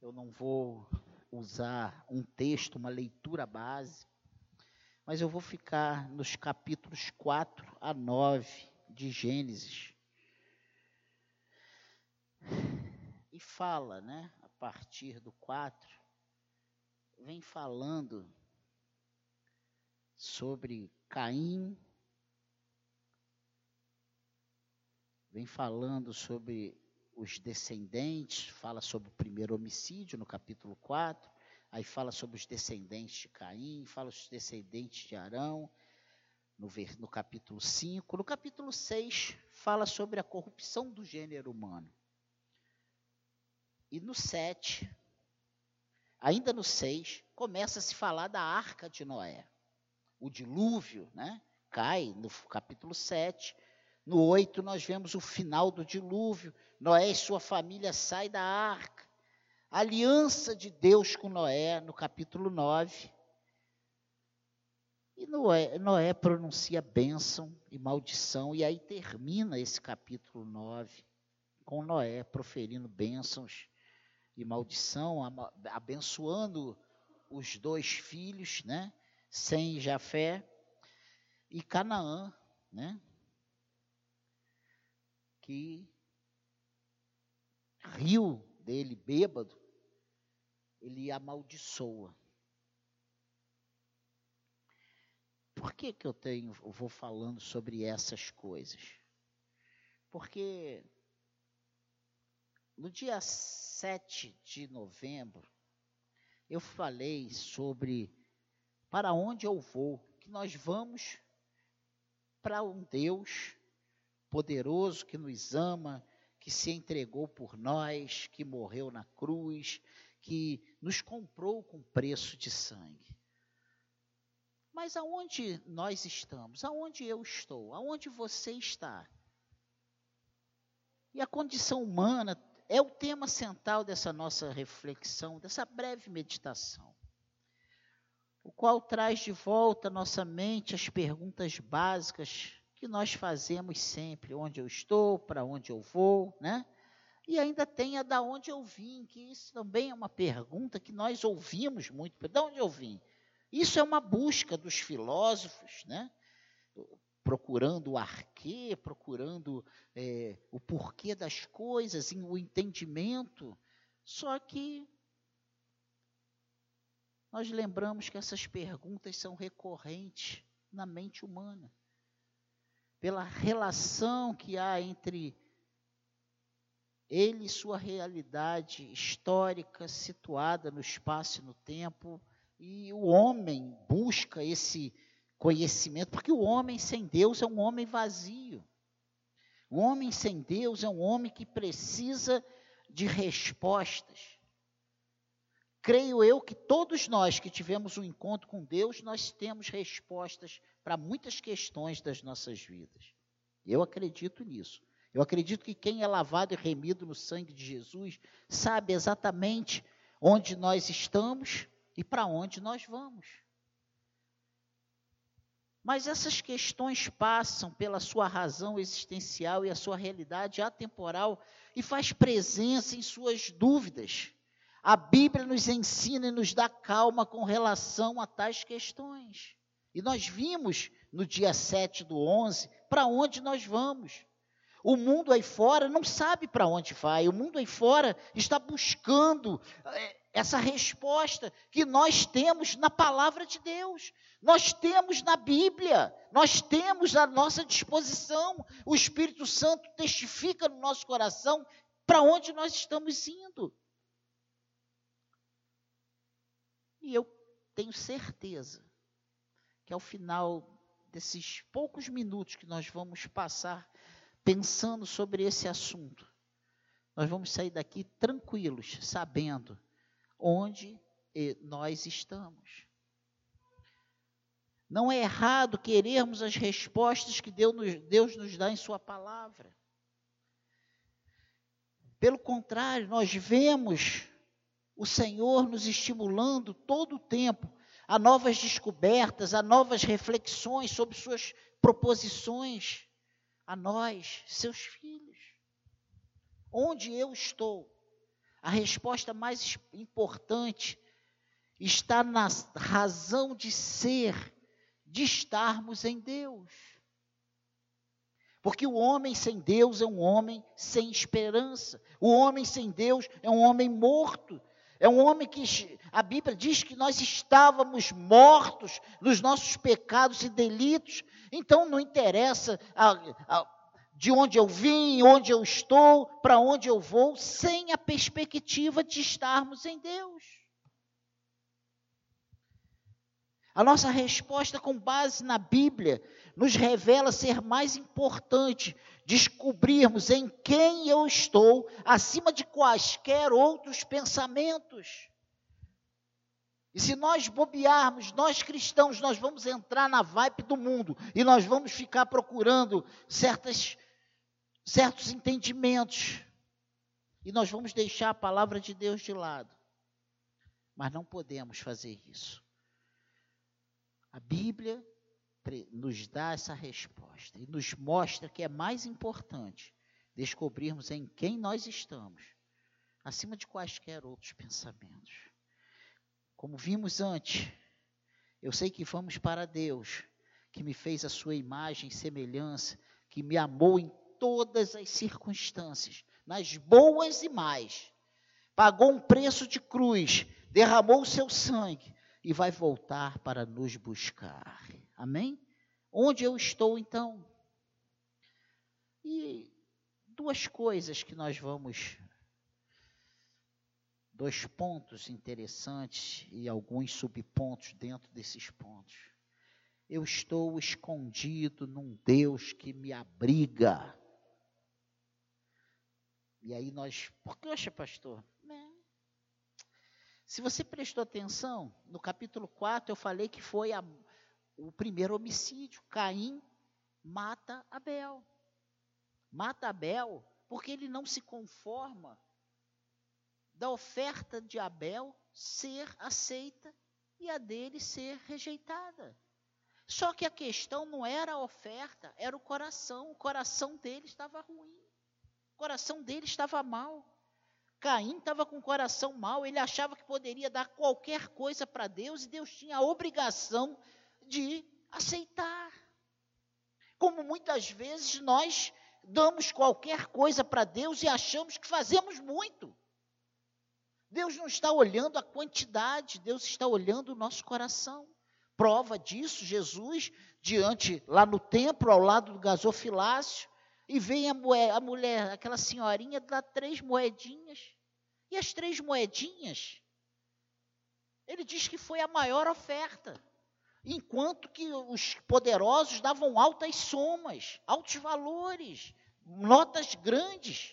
Eu não vou usar um texto, uma leitura base, mas eu vou ficar nos capítulos 4 a 9 de Gênesis. E fala, né, a partir do 4, vem falando sobre Caim, vem falando sobre os descendentes, fala sobre o primeiro homicídio no capítulo 4, aí fala sobre os descendentes de Caim, fala sobre os descendentes de Arão, no, no capítulo 5. No capítulo 6, fala sobre a corrupção do gênero humano. E no 7, ainda no 6, começa a se falar da arca de Noé. O dilúvio, né? Cai no capítulo 7. No 8, nós vemos o final do dilúvio. Noé e sua família saem da arca. A aliança de Deus com Noé, no capítulo 9. E Noé, Noé pronuncia bênção e maldição, e aí termina esse capítulo 9 com Noé proferindo bênçãos e maldição, abençoando os dois filhos, né? Sem Jafé e Canaã, né? Que riu dele bêbado, ele amaldiçoa. Por que, que eu tenho, eu vou falando sobre essas coisas? Porque no dia 7 de novembro, eu falei sobre para onde eu vou, que nós vamos para um Deus poderoso que nos ama, que se entregou por nós, que morreu na cruz, que nos comprou com preço de sangue. Mas aonde nós estamos? Aonde eu estou? Aonde você está? E a condição humana é o tema central dessa nossa reflexão, dessa breve meditação, o qual traz de volta à nossa mente as perguntas básicas que nós fazemos sempre: onde eu estou, para onde eu vou, né? E ainda tem a da onde eu vim, que isso também é uma pergunta que nós ouvimos muito. De onde eu vim? Isso é uma busca dos filósofos, né? procurando o arquê, procurando é, o porquê das coisas, o entendimento. Só que nós lembramos que essas perguntas são recorrentes na mente humana, pela relação que há entre ele e sua realidade histórica situada no espaço e no tempo, e o homem busca esse conhecimento, porque o homem sem Deus é um homem vazio. O homem sem Deus é um homem que precisa de respostas. Creio eu que todos nós que tivemos um encontro com Deus, nós temos respostas para muitas questões das nossas vidas. Eu acredito nisso. Eu acredito que quem é lavado e remido no sangue de Jesus sabe exatamente onde nós estamos e para onde nós vamos. Mas essas questões passam pela sua razão existencial e a sua realidade atemporal e faz presença em suas dúvidas. A Bíblia nos ensina e nos dá calma com relação a tais questões. E nós vimos no dia 7 do 11 para onde nós vamos. O mundo aí fora não sabe para onde vai, o mundo aí fora está buscando é, essa resposta que nós temos na palavra de Deus, nós temos na Bíblia, nós temos à nossa disposição. O Espírito Santo testifica no nosso coração para onde nós estamos indo. E eu tenho certeza que ao final desses poucos minutos que nós vamos passar pensando sobre esse assunto, nós vamos sair daqui tranquilos, sabendo onde nós estamos. Não é errado querermos as respostas que Deus nos dá em Sua palavra. Pelo contrário, nós vemos o Senhor nos estimulando todo o tempo a novas descobertas, a novas reflexões sobre Suas proposições a nós, seus filhos. Onde eu estou? A resposta mais importante está na razão de ser, de estarmos em Deus. Porque o homem sem Deus é um homem sem esperança. O homem sem Deus é um homem morto. É um homem que a Bíblia diz que nós estávamos mortos nos nossos pecados e delitos. Então não interessa a, a, de onde eu vim, onde eu estou, para onde eu vou, sem a perspectiva de estarmos em Deus. A nossa resposta com base na Bíblia nos revela ser mais importante descobrirmos em quem eu estou acima de quaisquer outros pensamentos. E se nós bobearmos, nós cristãos, nós vamos entrar na vibe do mundo e nós vamos ficar procurando certas, certos entendimentos. E nós vamos deixar a palavra de Deus de lado. Mas não podemos fazer isso. A Bíblia nos dá essa resposta e nos mostra que é mais importante descobrirmos em quem nós estamos, acima de quaisquer outros pensamentos. Como vimos antes, eu sei que vamos para Deus, que me fez a sua imagem e semelhança, que me amou em todas as circunstâncias, nas boas e mais. Pagou um preço de cruz, derramou o seu sangue e vai voltar para nos buscar. Amém? Onde eu estou então? E duas coisas que nós vamos. Dois pontos interessantes e alguns subpontos dentro desses pontos. Eu estou escondido num Deus que me abriga. E aí nós. Poxa, pastor, se você prestou atenção, no capítulo 4 eu falei que foi a, o primeiro homicídio. Caim mata Abel. Mata Abel porque ele não se conforma da oferta de Abel ser aceita e a dele ser rejeitada. Só que a questão não era a oferta, era o coração. O coração dele estava ruim. O coração dele estava mal. Caim estava com o coração mau, ele achava que poderia dar qualquer coisa para Deus e Deus tinha a obrigação de aceitar. Como muitas vezes nós damos qualquer coisa para Deus e achamos que fazemos muito. Deus não está olhando a quantidade, Deus está olhando o nosso coração. Prova disso, Jesus, diante, lá no templo, ao lado do gasofilácio, e vem a, mulher, a mulher, aquela senhorinha, dá três moedinhas. E as três moedinhas, ele diz que foi a maior oferta. Enquanto que os poderosos davam altas somas, altos valores, notas grandes.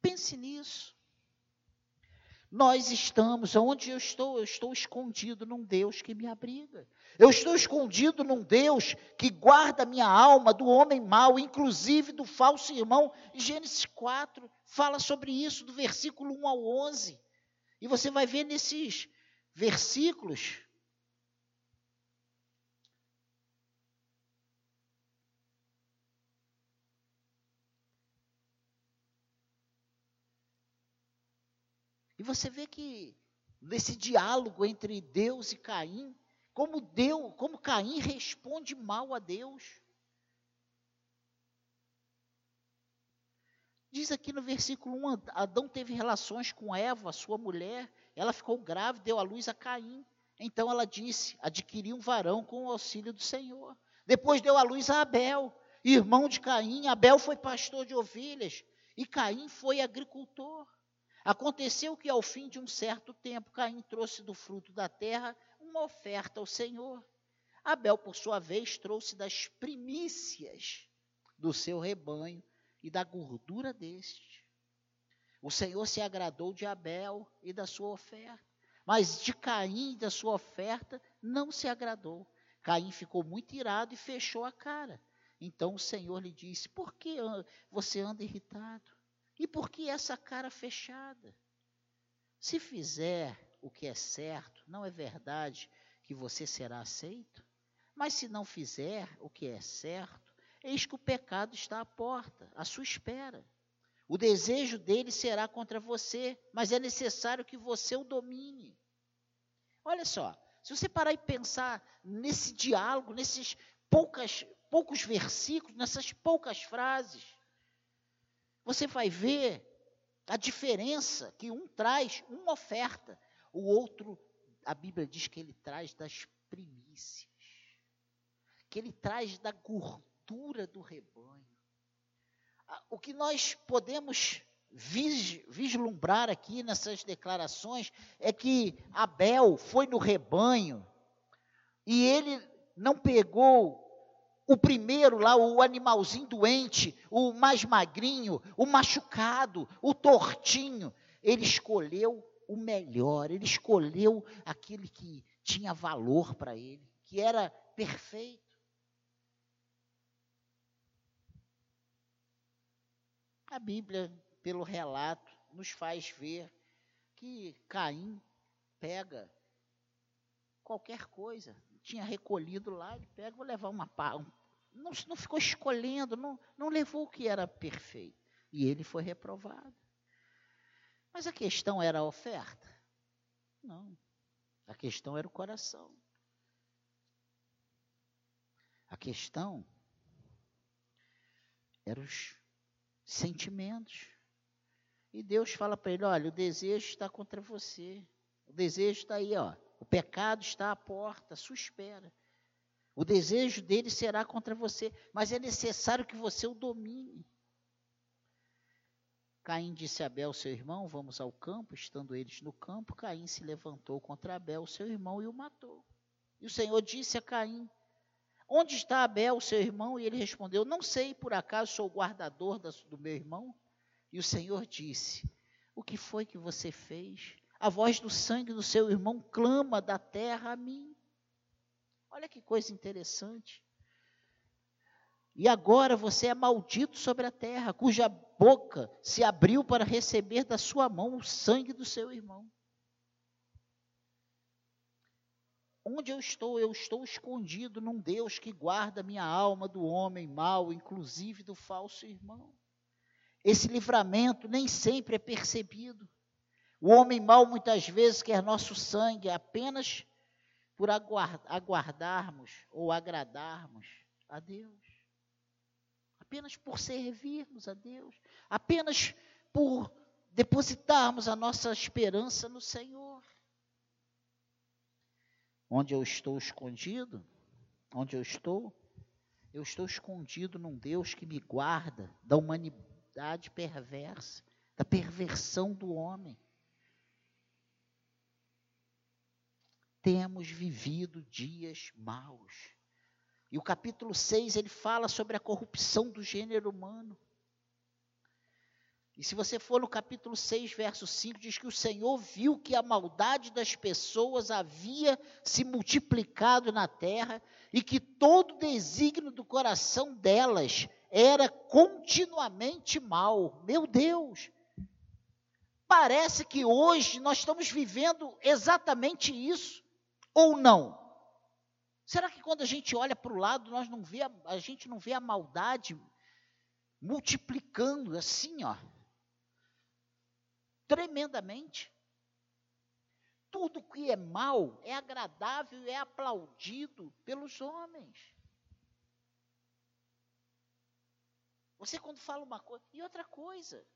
Pense nisso. Nós estamos, onde eu estou, eu estou escondido num Deus que me abriga. Eu estou escondido num Deus que guarda minha alma do homem mau, inclusive do falso irmão. Gênesis 4 fala sobre isso, do versículo 1 ao 11. E você vai ver nesses versículos E você vê que nesse diálogo entre Deus e Caim, como Deus, como Caim responde mal a Deus. Diz aqui no versículo 1, Adão teve relações com Eva, sua mulher, ela ficou grávida, deu à luz a Caim. Então ela disse: adquiri um varão com o auxílio do Senhor. Depois deu à luz a Abel, irmão de Caim. Abel foi pastor de ovelhas e Caim foi agricultor. Aconteceu que, ao fim de um certo tempo, Caim trouxe do fruto da terra uma oferta ao Senhor. Abel, por sua vez, trouxe das primícias do seu rebanho e da gordura deste. O Senhor se agradou de Abel e da sua oferta, mas de Caim e da sua oferta não se agradou. Caim ficou muito irado e fechou a cara. Então o Senhor lhe disse: Por que você anda irritado? E por que essa cara fechada? Se fizer o que é certo, não é verdade que você será aceito? Mas se não fizer o que é certo, eis que o pecado está à porta, à sua espera. O desejo dele será contra você, mas é necessário que você o domine. Olha só, se você parar e pensar nesse diálogo, nesses poucas, poucos versículos, nessas poucas frases, você vai ver a diferença que um traz uma oferta, o outro, a Bíblia diz que ele traz das primícias, que ele traz da gordura do rebanho. O que nós podemos vislumbrar aqui nessas declarações é que Abel foi no rebanho e ele não pegou o primeiro lá, o animalzinho doente, o mais magrinho, o machucado, o tortinho. Ele escolheu o melhor, ele escolheu aquele que tinha valor para ele, que era perfeito. A Bíblia, pelo relato, nos faz ver que Caim pega qualquer coisa. Tinha recolhido lá, ele pega, vou levar uma pá. Não, não ficou escolhendo, não, não levou o que era perfeito. E ele foi reprovado. Mas a questão era a oferta? Não. A questão era o coração. A questão eram os sentimentos. E Deus fala para ele: olha, o desejo está contra você. O desejo está aí, ó. O pecado está à porta, à sua espera. O desejo dele será contra você, mas é necessário que você o domine. Caim disse a Abel, seu irmão, vamos ao campo. Estando eles no campo, Caim se levantou contra Abel, seu irmão, e o matou. E o Senhor disse a Caim: Onde está Abel, seu irmão? E ele respondeu: Não sei, por acaso sou o guardador do meu irmão? E o Senhor disse: O que foi que você fez? A voz do sangue do seu irmão clama da terra a mim. Olha que coisa interessante. E agora você é maldito sobre a terra, cuja boca se abriu para receber da sua mão o sangue do seu irmão. Onde eu estou? Eu estou escondido num Deus que guarda minha alma do homem mau, inclusive do falso irmão. Esse livramento nem sempre é percebido. O homem mau muitas vezes quer nosso sangue apenas por aguardarmos ou agradarmos a Deus apenas por servirmos a Deus, apenas por depositarmos a nossa esperança no Senhor. Onde eu estou escondido, onde eu estou, eu estou escondido num Deus que me guarda da humanidade perversa, da perversão do homem. Temos vivido dias maus. E o capítulo 6 ele fala sobre a corrupção do gênero humano. E se você for no capítulo 6, verso 5, diz que o Senhor viu que a maldade das pessoas havia se multiplicado na terra e que todo desígnio do coração delas era continuamente mal. Meu Deus! Parece que hoje nós estamos vivendo exatamente isso, ou não? Será que quando a gente olha para o lado, nós não vê a, a gente não vê a maldade multiplicando assim, ó, tremendamente? Tudo que é mal é agradável é aplaudido pelos homens. Você quando fala uma coisa, e outra coisa,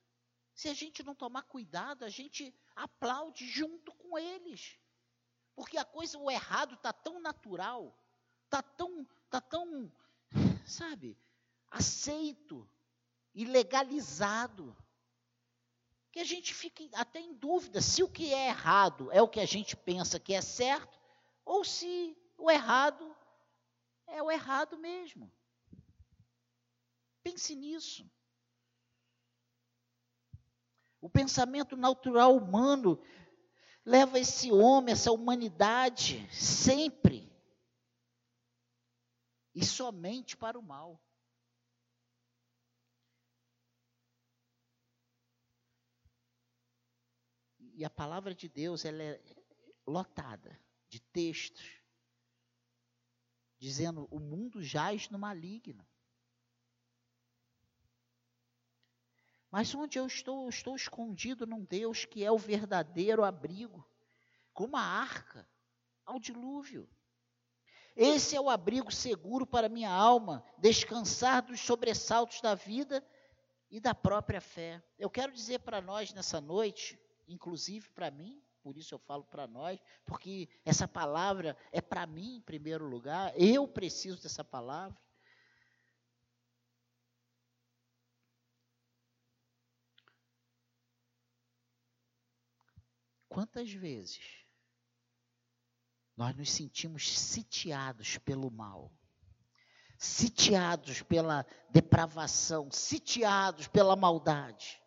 se a gente não tomar cuidado, a gente aplaude junto com eles. Porque a coisa, o errado está tão natural, está tão, tá tão, sabe, aceito e legalizado, que a gente fica até em dúvida se o que é errado é o que a gente pensa que é certo, ou se o errado é o errado mesmo. Pense nisso. O pensamento natural humano leva esse homem, essa humanidade, sempre e somente para o mal. E a palavra de Deus ela é lotada de textos dizendo o mundo jaz no maligno. Mas onde eu estou, eu estou escondido num Deus que é o verdadeiro abrigo, como a arca ao dilúvio. Esse é o abrigo seguro para minha alma, descansar dos sobressaltos da vida e da própria fé. Eu quero dizer para nós nessa noite, inclusive para mim, por isso eu falo para nós, porque essa palavra é para mim em primeiro lugar, eu preciso dessa palavra. Quantas vezes nós nos sentimos sitiados pelo mal, sitiados pela depravação, sitiados pela maldade.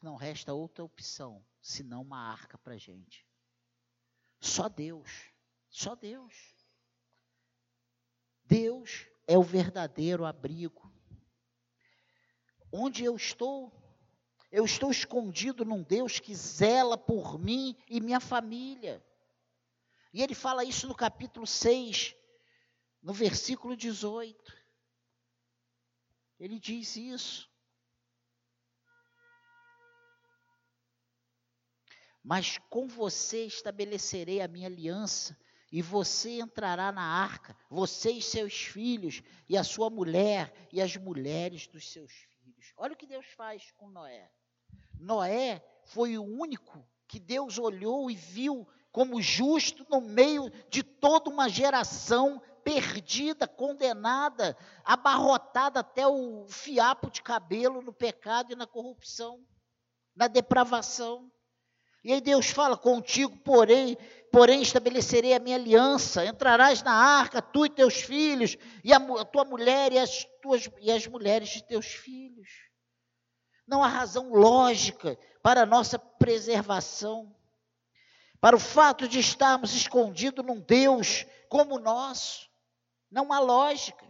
Não resta outra opção senão uma arca para gente. Só Deus, só Deus. Deus é o verdadeiro abrigo. Onde eu estou, eu estou escondido num Deus que zela por mim e minha família. E ele fala isso no capítulo 6, no versículo 18. Ele diz isso. Mas com você estabelecerei a minha aliança, e você entrará na arca, você e seus filhos, e a sua mulher, e as mulheres dos seus filhos. Olha o que Deus faz com Noé. Noé foi o único que Deus olhou e viu como justo no meio de toda uma geração perdida, condenada, abarrotada até o fiapo de cabelo no pecado e na corrupção, na depravação. E aí Deus fala contigo, porém, porém estabelecerei a minha aliança, entrarás na arca, tu e teus filhos, e a, a tua mulher e as, tuas, e as mulheres de teus filhos. Não há razão lógica para a nossa preservação, para o fato de estarmos escondidos num Deus como o nosso. Não há lógica,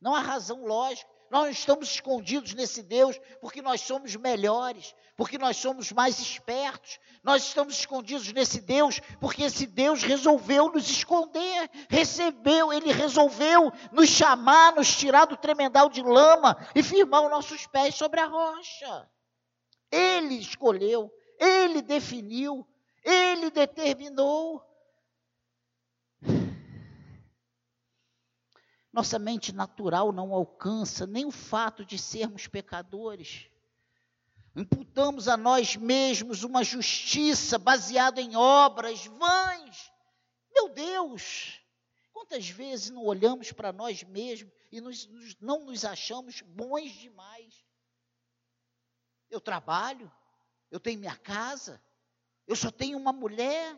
não há razão lógica. Nós estamos escondidos nesse Deus porque nós somos melhores, porque nós somos mais espertos. Nós estamos escondidos nesse Deus porque esse Deus resolveu nos esconder, recebeu, ele resolveu nos chamar, nos tirar do tremendal de lama e firmar os nossos pés sobre a rocha. Ele escolheu, ele definiu, ele determinou. Nossa mente natural não alcança nem o fato de sermos pecadores. Imputamos a nós mesmos uma justiça baseada em obras vãs. Meu Deus, quantas vezes não olhamos para nós mesmos e nos, nos, não nos achamos bons demais? Eu trabalho, eu tenho minha casa, eu só tenho uma mulher,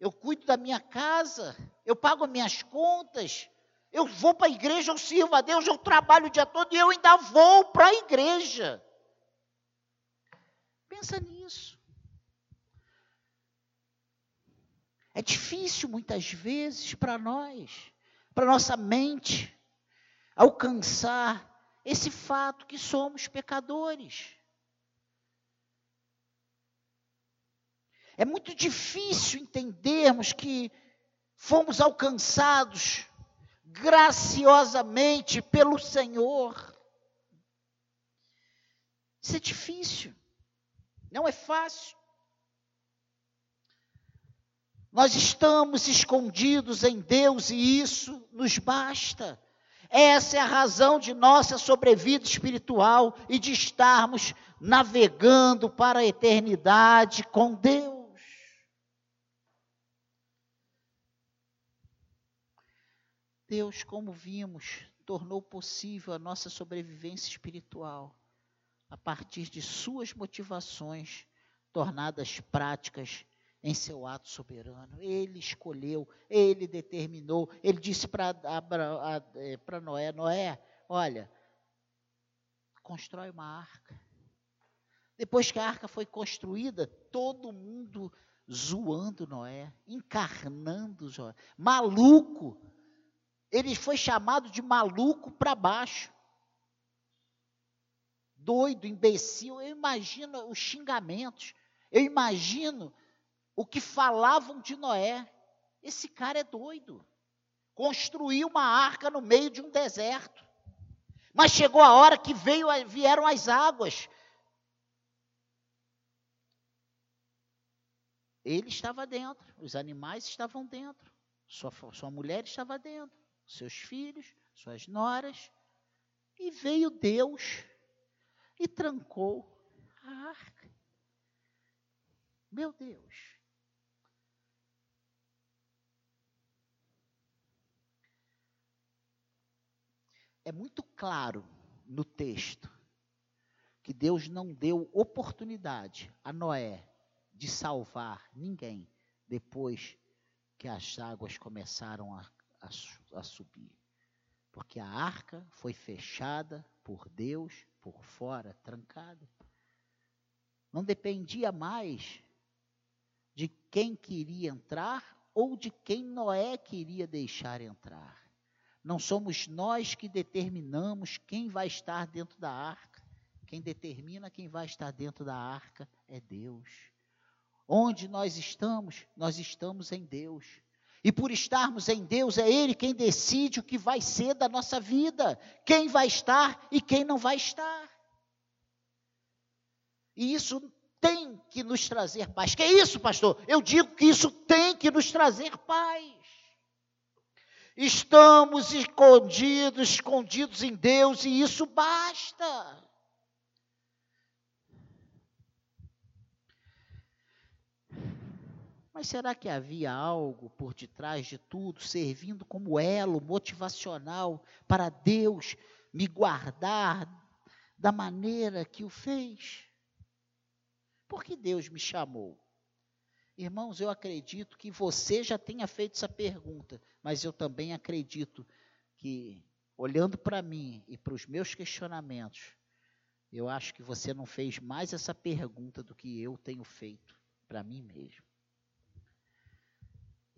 eu cuido da minha casa, eu pago minhas contas, eu vou para a igreja, eu sirvo a Deus, eu trabalho o dia todo e eu ainda vou para a igreja. Pensa nisso. É difícil muitas vezes para nós, para nossa mente, alcançar esse fato que somos pecadores. É muito difícil entendermos que fomos alcançados graciosamente pelo Senhor. Isso é difícil, não é fácil. Nós estamos escondidos em Deus e isso nos basta. Essa é a razão de nossa sobrevida espiritual e de estarmos navegando para a eternidade com Deus. Deus, como vimos, tornou possível a nossa sobrevivência espiritual a partir de suas motivações tornadas práticas em seu ato soberano. Ele escolheu, ele determinou, ele disse para é, Noé: Noé, olha, constrói uma arca. Depois que a arca foi construída, todo mundo zoando Noé, encarnando Noé, maluco, ele foi chamado de maluco para baixo. Doido, imbecil. Eu imagino os xingamentos. Eu imagino o que falavam de Noé. Esse cara é doido. construir uma arca no meio de um deserto. Mas chegou a hora que veio, vieram as águas. Ele estava dentro, os animais estavam dentro, sua, sua mulher estava dentro, seus filhos, suas noras. E veio Deus e trancou a arca. Meu Deus. É muito claro no texto que Deus não deu oportunidade a Noé de salvar ninguém depois que as águas começaram a, a, a subir. Porque a arca foi fechada por Deus por fora, trancada. Não dependia mais de quem queria entrar ou de quem Noé queria deixar entrar. Não somos nós que determinamos quem vai estar dentro da arca. Quem determina quem vai estar dentro da arca é Deus. Onde nós estamos, nós estamos em Deus. E por estarmos em Deus, é Ele quem decide o que vai ser da nossa vida, quem vai estar e quem não vai estar. E isso tem que nos trazer paz. Que é isso, pastor? Eu digo que isso tem que nos trazer paz. Estamos escondidos, escondidos em Deus, e isso basta. Mas será que havia algo por detrás de tudo, servindo como elo motivacional para Deus me guardar da maneira que o fez? Por que Deus me chamou? Irmãos, eu acredito que você já tenha feito essa pergunta, mas eu também acredito que, olhando para mim e para os meus questionamentos, eu acho que você não fez mais essa pergunta do que eu tenho feito para mim mesmo.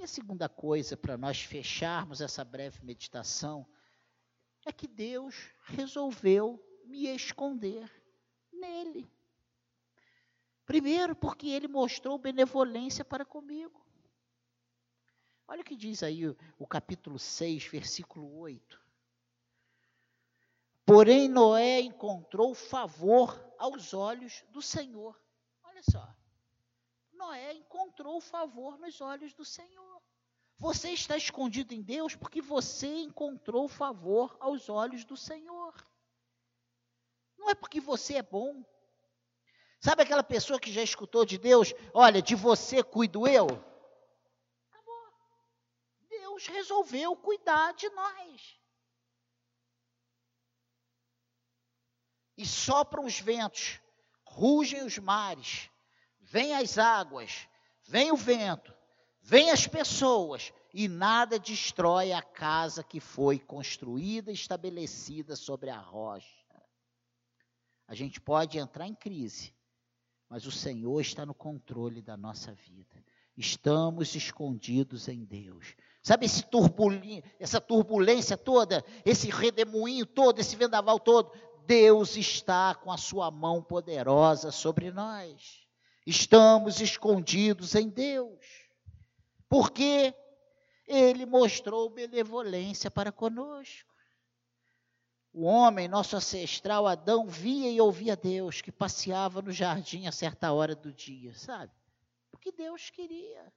E a segunda coisa, para nós fecharmos essa breve meditação, é que Deus resolveu me esconder nele. Primeiro, porque ele mostrou benevolência para comigo. Olha o que diz aí o, capítulo 6, versículo 8. Porém, Noé encontrou favor aos olhos do Senhor. Olha só. Noé encontrou favor nos olhos do Senhor. Você está escondido em Deus porque você encontrou favor aos olhos do Senhor. Não é porque você é bom. Sabe aquela pessoa que já escutou de Deus? Olha, de você cuido eu. Acabou. Deus resolveu cuidar de nós. E sopram os ventos, rugem os mares, vêm as águas, vem o vento, Vêm as pessoas e nada destrói a casa que foi construída estabelecida sobre a rocha. A gente pode entrar em crise, mas o Senhor está no controle da nossa vida. Estamos escondidos em Deus. Sabe esse essa turbulência toda, esse redemoinho todo, esse vendaval todo? Deus está com a sua mão poderosa sobre nós. Estamos escondidos em Deus porque ele mostrou benevolência para conosco. O homem, nosso ancestral Adão, via e ouvia Deus que passeava no jardim a certa hora do dia, sabe? Porque Deus queria.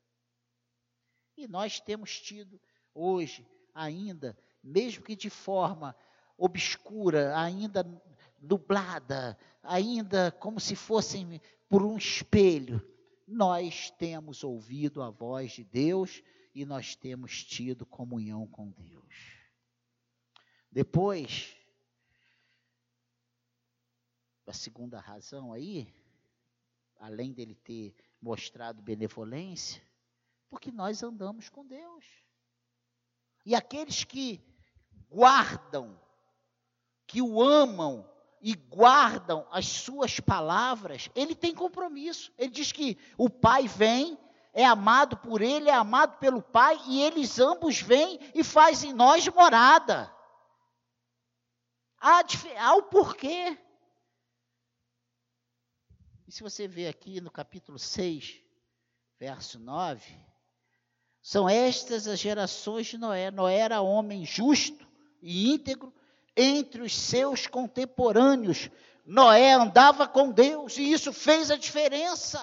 E nós temos tido hoje, ainda, mesmo que de forma obscura, ainda nublada, ainda como se fossem por um espelho, nós temos ouvido a voz de Deus e nós temos tido comunhão com Deus. Depois, a segunda razão aí, além dele ter mostrado benevolência, porque nós andamos com Deus. E aqueles que guardam, que o amam, e guardam as suas palavras, ele tem compromisso. Ele diz que o Pai vem, é amado por ele, é amado pelo Pai, e eles ambos vêm e fazem em nós morada. Há, há o porquê. E se você ver aqui no capítulo 6, verso 9, São estas as gerações de Noé. Noé era homem justo e íntegro entre os seus contemporâneos. Noé andava com Deus e isso fez a diferença.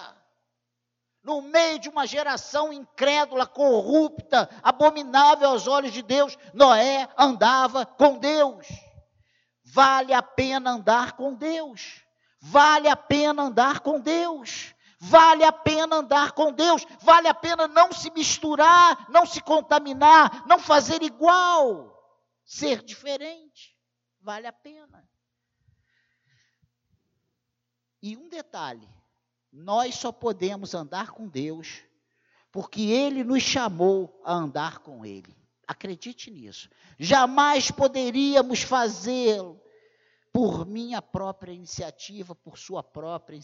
No meio de uma geração incrédula, corrupta, abominável aos olhos de Deus, Noé andava com Deus. Vale a pena andar com Deus. Vale a pena andar com Deus. Vale a pena andar com Deus. Vale a pena não se misturar, não se contaminar, não fazer igual, ser diferente. Vale a pena. E um detalhe: nós só podemos andar com Deus porque Ele nos chamou a andar com Ele. Acredite nisso. Jamais poderíamos fazê-lo por minha própria iniciativa, por sua própria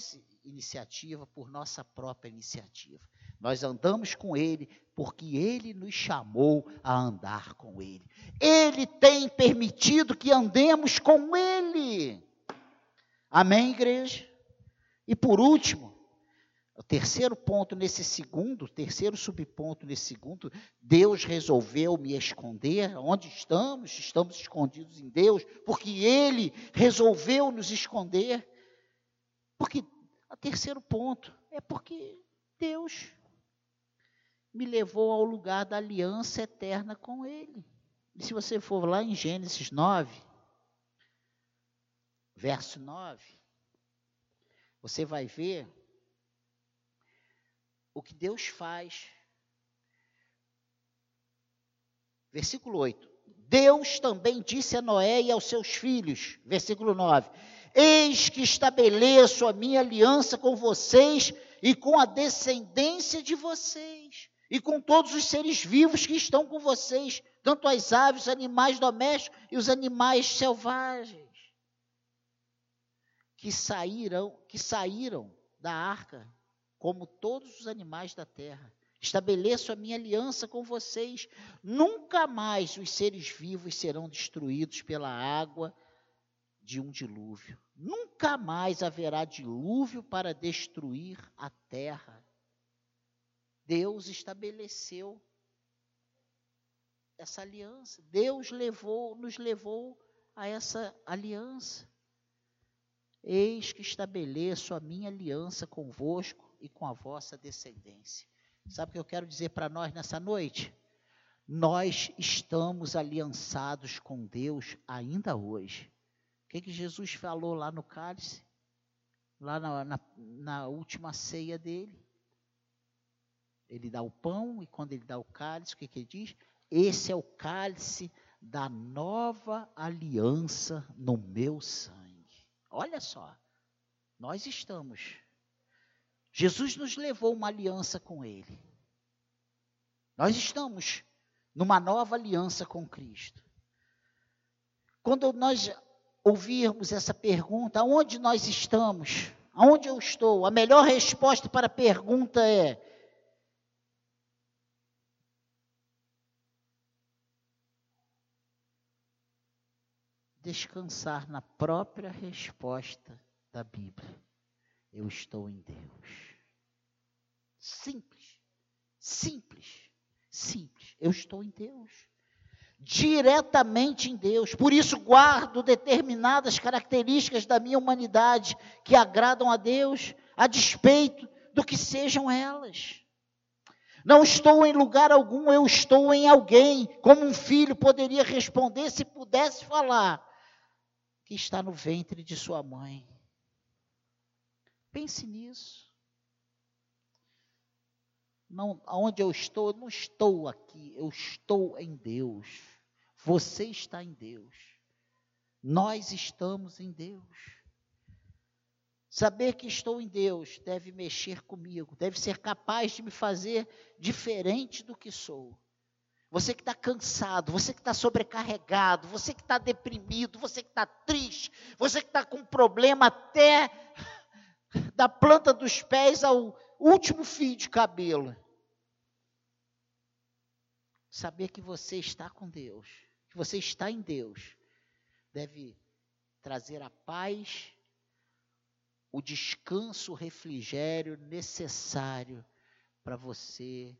iniciativa, por nossa própria iniciativa. Nós andamos com Ele porque Ele nos chamou a andar com Ele. Ele tem permitido que andemos com Ele. Amém, igreja? E por último, o terceiro ponto nesse segundo, terceiro subponto nesse segundo, Deus resolveu me esconder. Onde estamos? Estamos escondidos em Deus, porque Ele resolveu nos esconder. Porque, o terceiro ponto, é porque Deus me levou ao lugar da aliança eterna com Ele. E se você for lá em Gênesis 9, verso 9, você vai ver o que Deus faz. Versículo 8. Deus também disse a Noé e aos seus filhos, versículo 9: Eis que estabeleço a minha aliança com vocês e com a descendência de vocês, e com todos os seres vivos que estão com vocês, tanto as aves, os animais domésticos e os animais selvagens, que saíram, que saíram da arca como todos os animais da terra. Estabeleço a minha aliança com vocês. Nunca mais os seres vivos serão destruídos pela água de um dilúvio. Nunca mais haverá dilúvio para destruir a terra. Deus estabeleceu essa aliança. Deus levou, nos levou a essa aliança. Eis que estabeleço a minha aliança convosco e com a vossa descendência. Sabe o que eu quero dizer para nós nessa noite? Nós estamos aliançados com Deus ainda hoje. O que, que Jesus falou lá no cálice? Lá na, na, na última ceia dele. Ele dá o pão e quando ele dá o cálice, o que, que ele diz? Esse é o cálice da nova aliança no meu sangue. Olha só, nós estamos Jesus nos levou uma aliança com Ele. Nós estamos numa nova aliança com Cristo. Quando nós ouvirmos essa pergunta, aonde nós estamos? Aonde eu estou? A melhor resposta para a pergunta é: descansar na própria resposta da Bíblia. Eu estou em Deus. Simples. Simples. Simples. Eu estou em Deus. Diretamente em Deus. Por isso guardo determinadas características da minha humanidade que agradam a Deus, a despeito do que sejam elas. Não estou em lugar algum, eu estou em alguém, como um filho poderia responder se pudesse falar, que está no ventre de sua mãe. Pense nisso. Não, onde eu estou, eu não estou aqui, eu estou em Deus. Você está em Deus. Nós estamos em Deus. Saber que estou em Deus deve mexer comigo, deve ser capaz de me fazer diferente do que sou. Você que está cansado, você que está sobrecarregado, você que está deprimido, você que está triste, você que está com problema até da planta dos pés ao último fio de cabelo. Saber que você está com Deus, que você está em Deus, deve trazer a paz, o descanso, o refrigério necessário para você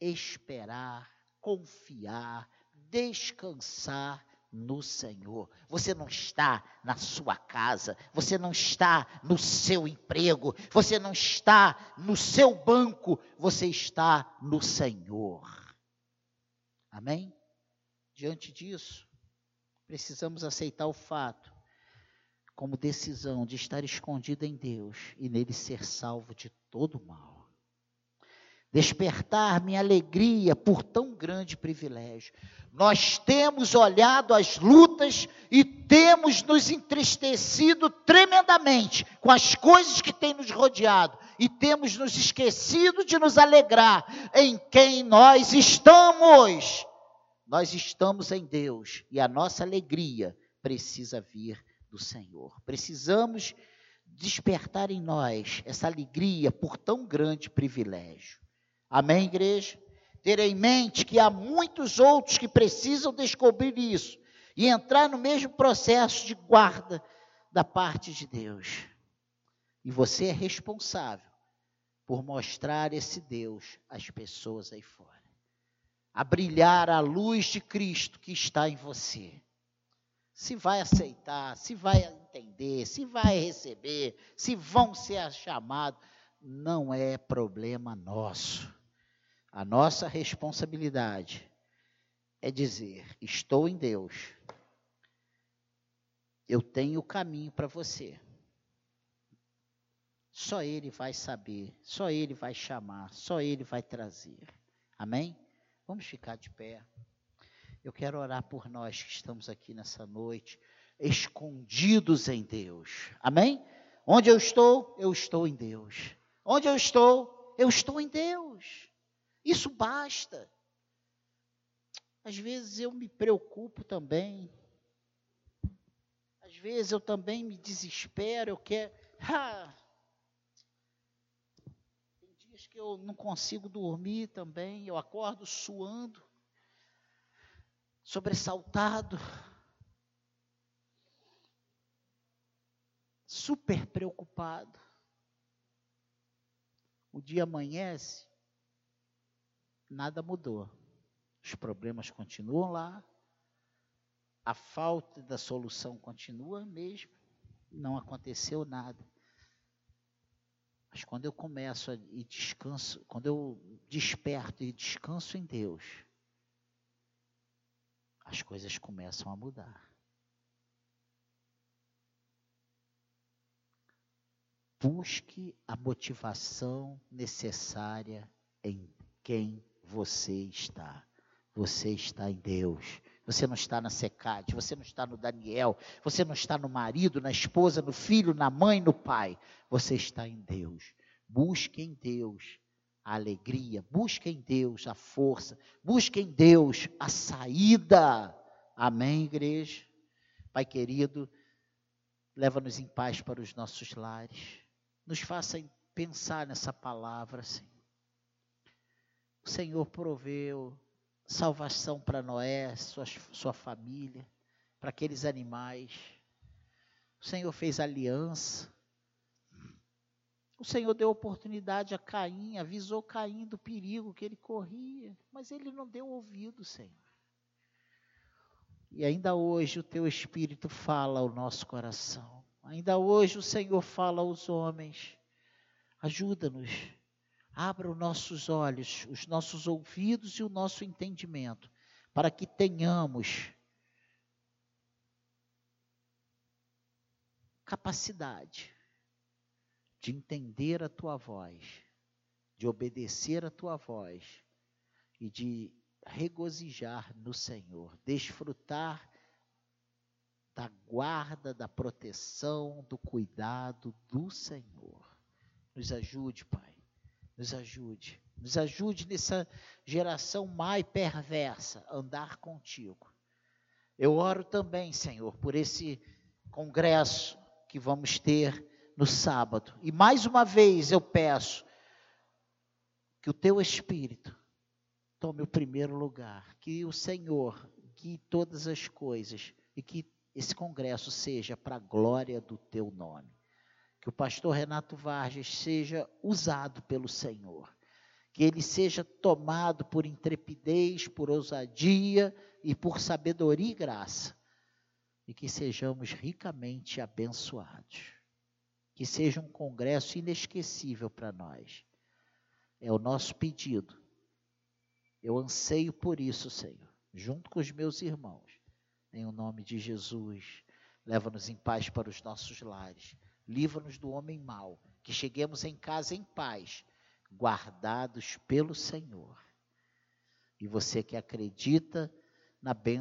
esperar, confiar, descansar no Senhor. Você não está na sua casa, você não está no seu emprego, você não está no seu banco, você está no Senhor. Amém? Diante disso, precisamos aceitar o fato como decisão de estar escondido em Deus e nele ser salvo de todo mal despertar minha alegria por tão grande privilégio. Nós temos olhado as lutas e temos nos entristecido tremendamente com as coisas que têm nos rodeado e temos nos esquecido de nos alegrar em quem nós estamos. Nós estamos em Deus e a nossa alegria precisa vir do Senhor. Precisamos despertar em nós essa alegria por tão grande privilégio. Amém, igreja? Ter em mente que há muitos outros que precisam descobrir isso e entrar no mesmo processo de guarda da parte de Deus. E você é responsável por mostrar esse Deus às pessoas aí fora. A brilhar a luz de Cristo que está em você. Se vai aceitar, se vai entender, se vai receber, se vão ser chamados, não é problema nosso. A nossa responsabilidade é dizer: estou em Deus. Eu tenho o caminho para você. Só Ele vai saber, só Ele vai chamar, só Ele vai trazer. Amém? Vamos ficar de pé. Eu quero orar por nós que estamos aqui nessa noite, escondidos em Deus. Amém? Onde eu estou, eu estou em Deus. Onde eu estou, eu estou em Deus. Isso basta. Às vezes eu me preocupo também. Às vezes eu também me desespero, eu quero. Ah, tem dias que eu não consigo dormir também, eu acordo suando, sobressaltado, super preocupado. O dia amanhece, nada mudou. Os problemas continuam lá, a falta da solução continua mesmo, não aconteceu nada. Mas quando eu começo e descanso, quando eu desperto e descanso em Deus, as coisas começam a mudar. Busque a motivação necessária em quem você está. Você está em Deus. Você não está na secade, você não está no Daniel, você não está no marido, na esposa, no filho, na mãe, no pai. Você está em Deus. Busque em Deus a alegria, busque em Deus a força, busque em Deus a saída. Amém, igreja? Pai querido, leva-nos em paz para os nossos lares. Nos faça pensar nessa palavra, Senhor. O Senhor proveu salvação para Noé, sua, sua família, para aqueles animais. O Senhor fez aliança. O Senhor deu oportunidade a Caim, avisou Caim do perigo que ele corria, mas ele não deu ouvido, Senhor. E ainda hoje o teu Espírito fala ao nosso coração. Ainda hoje o Senhor fala aos homens. Ajuda-nos abra os nossos olhos, os nossos ouvidos e o nosso entendimento, para que tenhamos capacidade de entender a tua voz, de obedecer a tua voz e de regozijar no Senhor, desfrutar da guarda, da proteção, do cuidado do Senhor. Nos ajude, Pai nos ajude. Nos ajude nessa geração mais perversa andar contigo. Eu oro também, Senhor, por esse congresso que vamos ter no sábado. E mais uma vez eu peço que o teu Espírito tome o primeiro lugar, que o Senhor guie todas as coisas e que esse congresso seja para a glória do teu nome que o pastor Renato Vargas seja usado pelo Senhor, que ele seja tomado por intrepidez, por ousadia e por sabedoria e graça, e que sejamos ricamente abençoados. Que seja um congresso inesquecível para nós. É o nosso pedido. Eu anseio por isso, Senhor, junto com os meus irmãos. Em o nome de Jesus, leva-nos em paz para os nossos lares. Livra-nos do homem mau, que cheguemos em casa em paz guardados pelo Senhor. E você que acredita na bênção